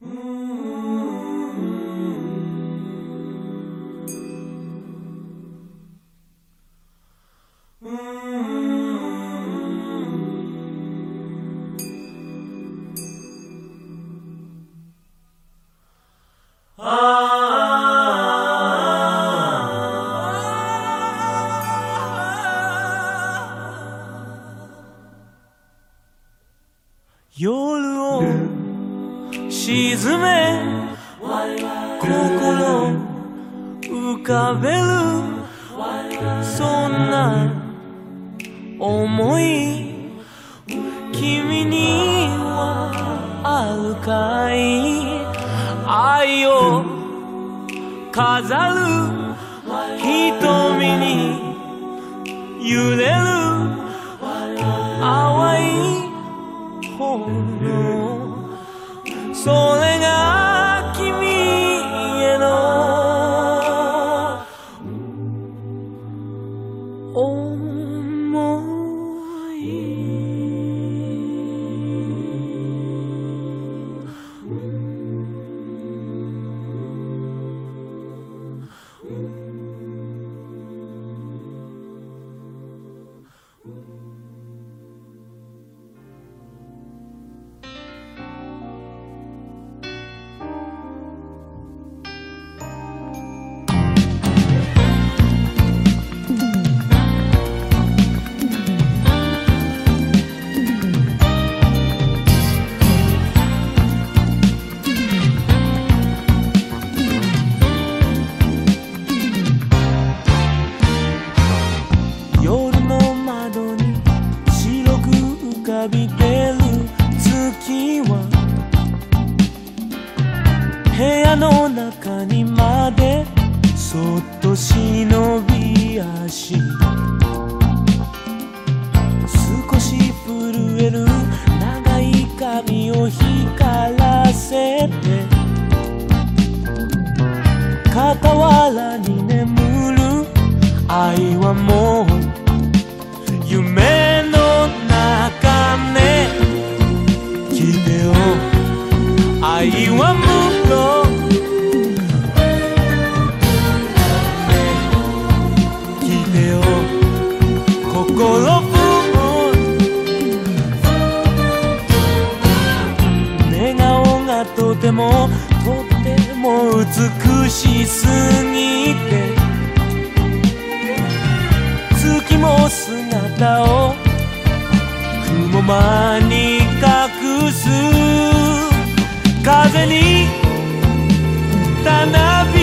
Mm-hmm. も姿を雲間に隠す。風にたなび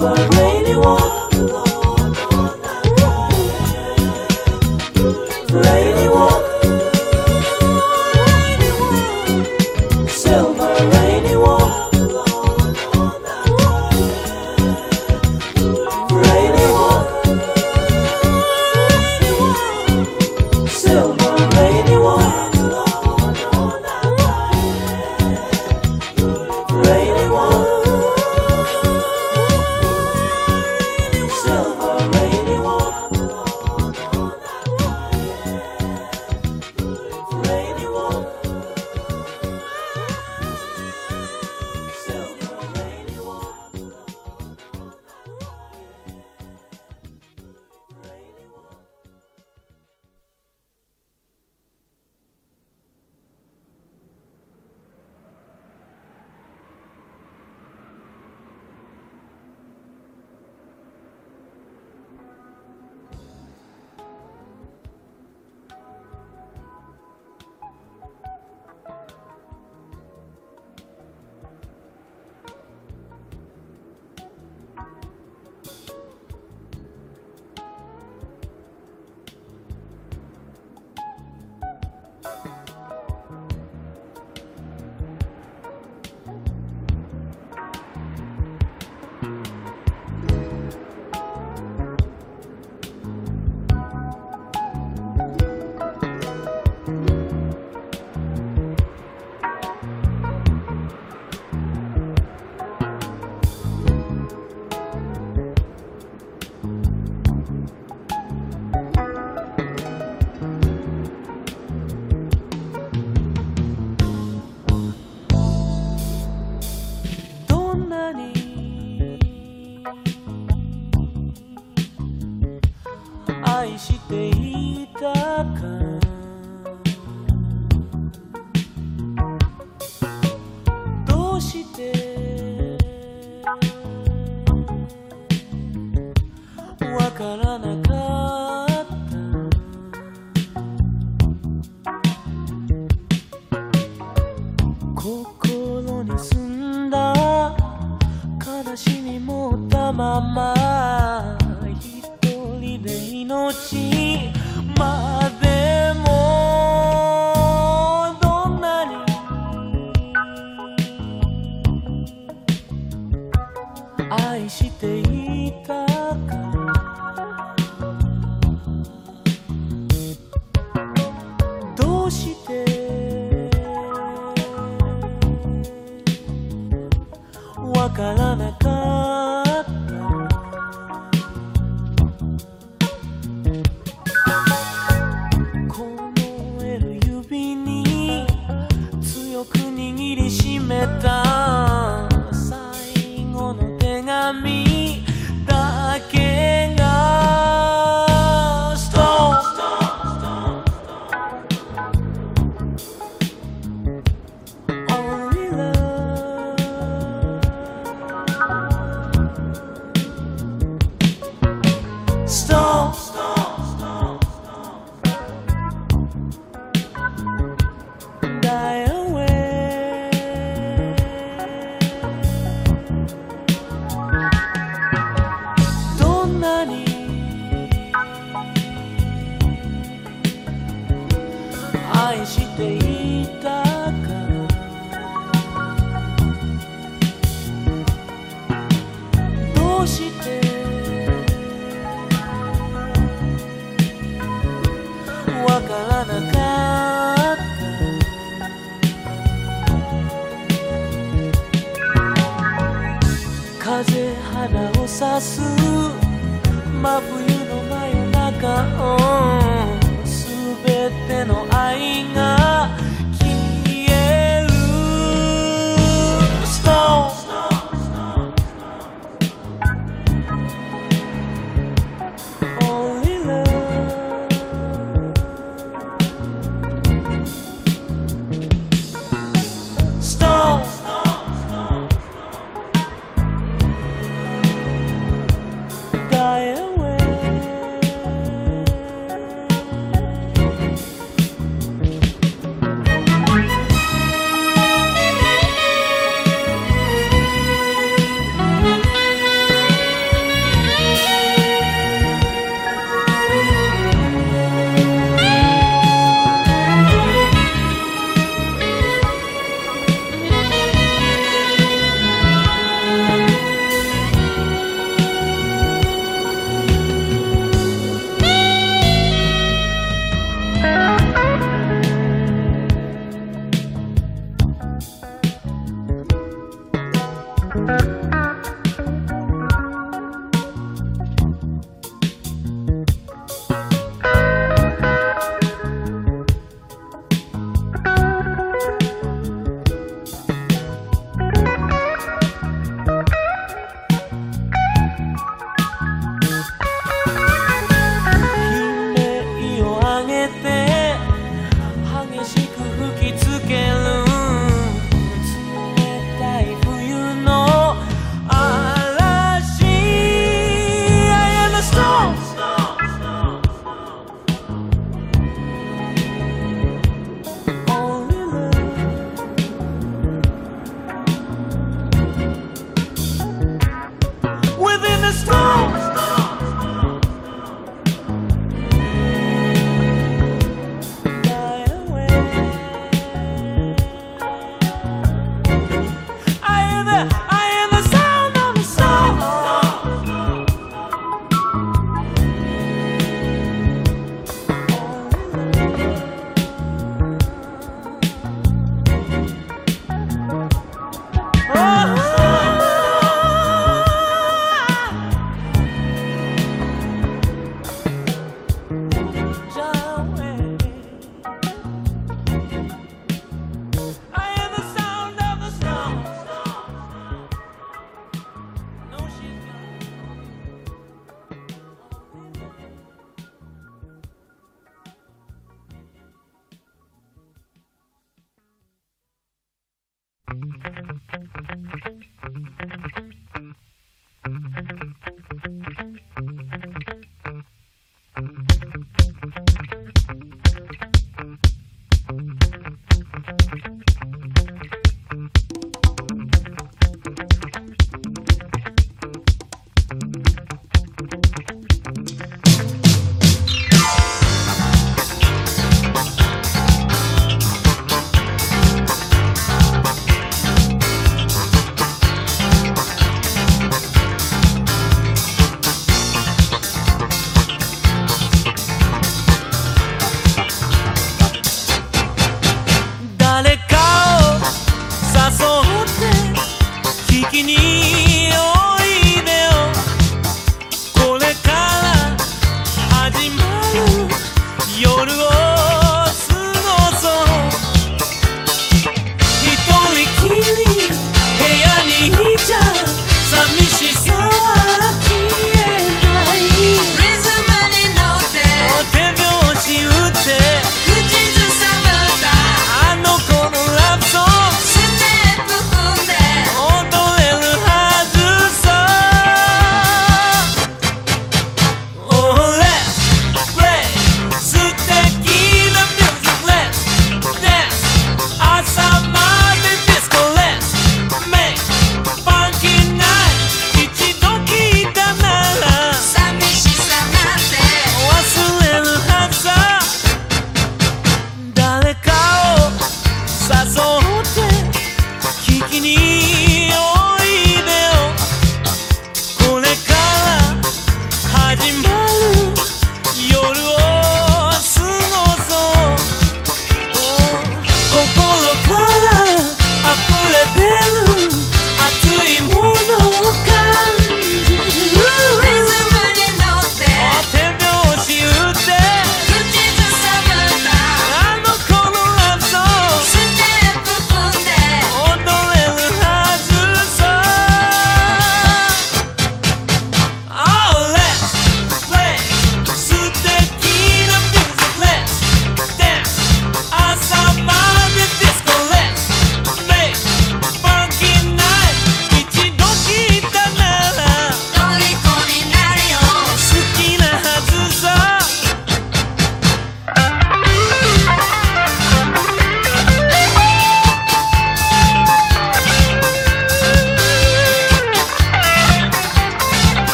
Silver rainy walk.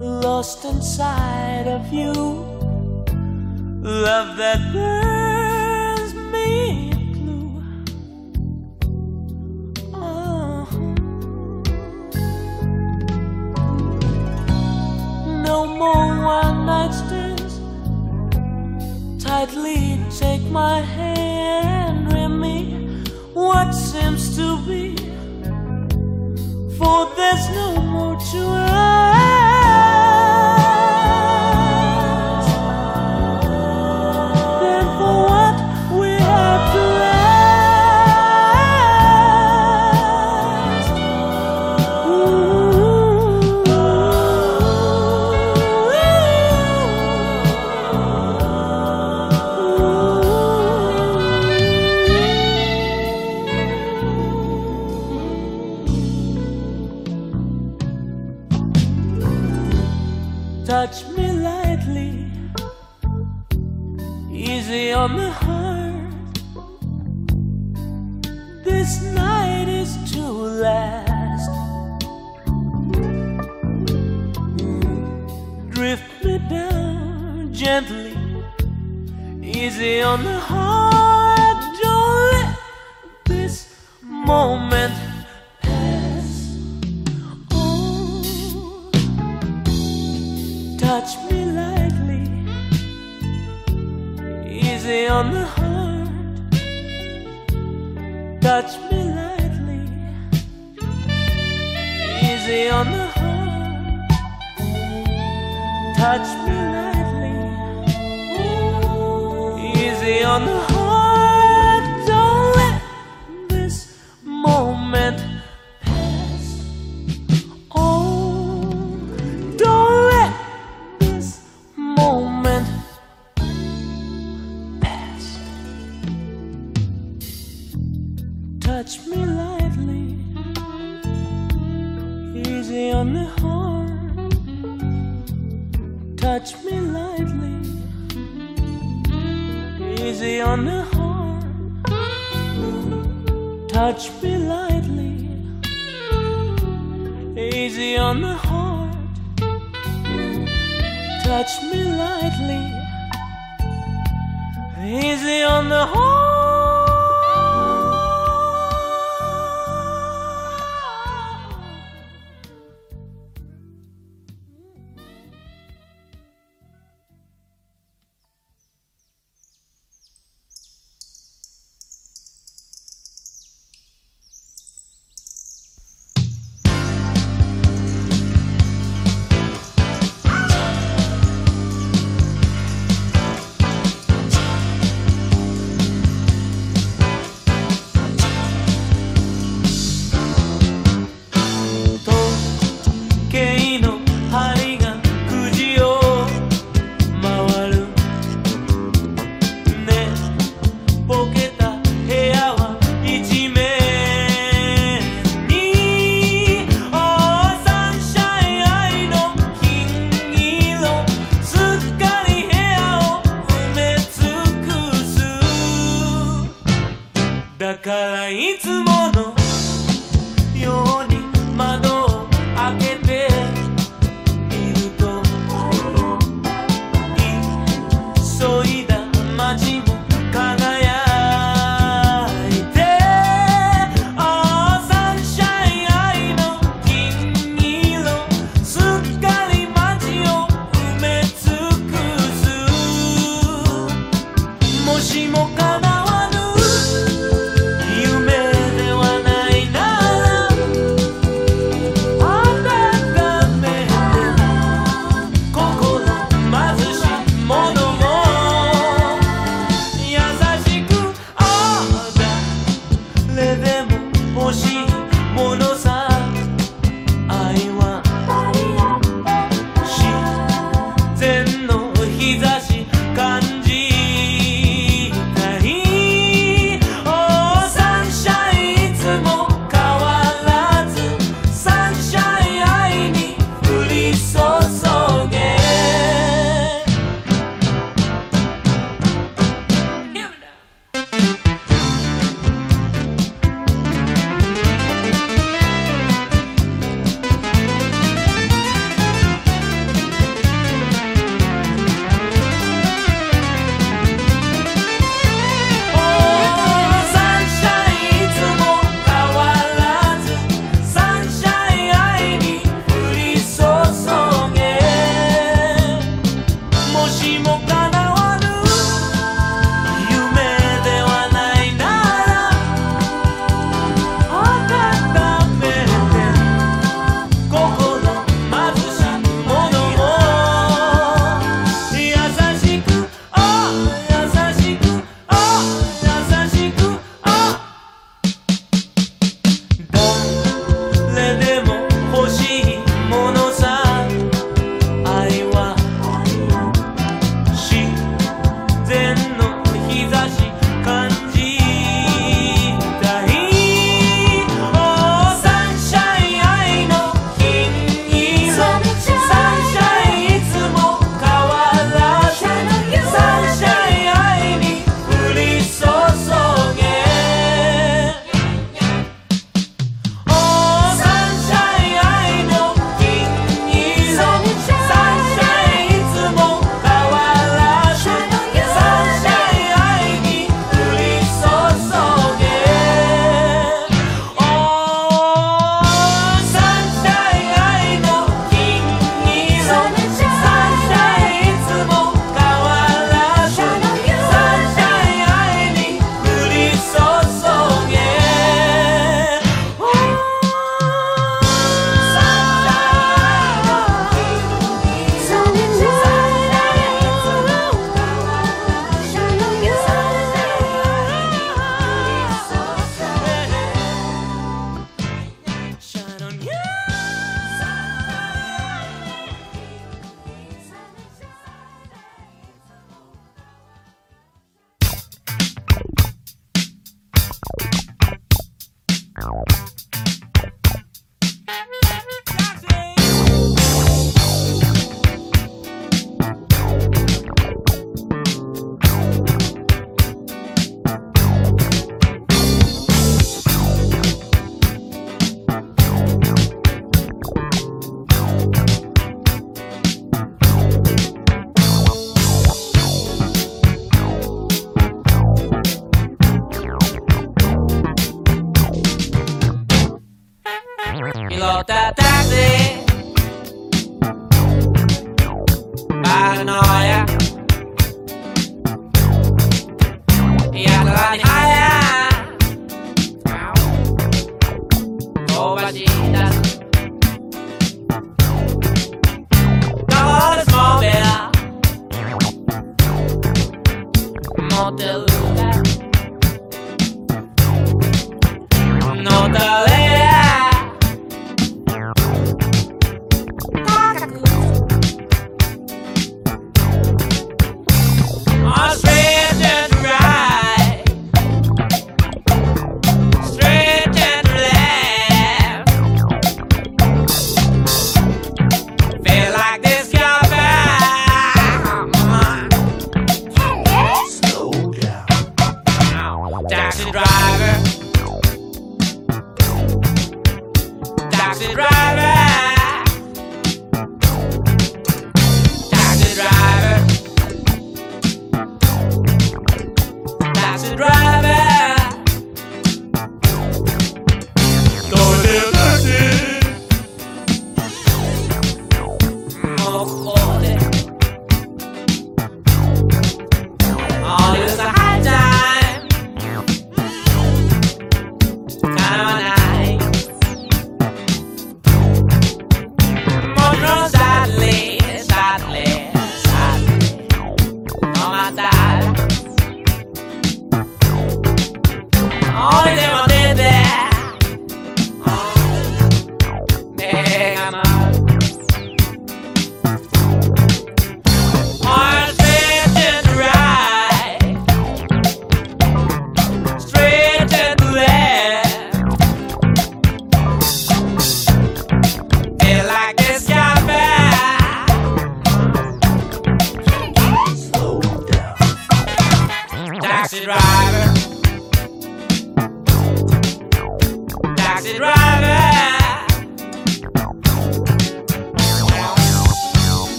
lost inside of you. Love that burns me blue. Oh. No more one night stands. Tightly take my hand, and me what seems to be. For there's no more to us. touch me lightly, easy on the heart. Touch me lightly, easy on the heart. Touch me lightly, easy on the heart.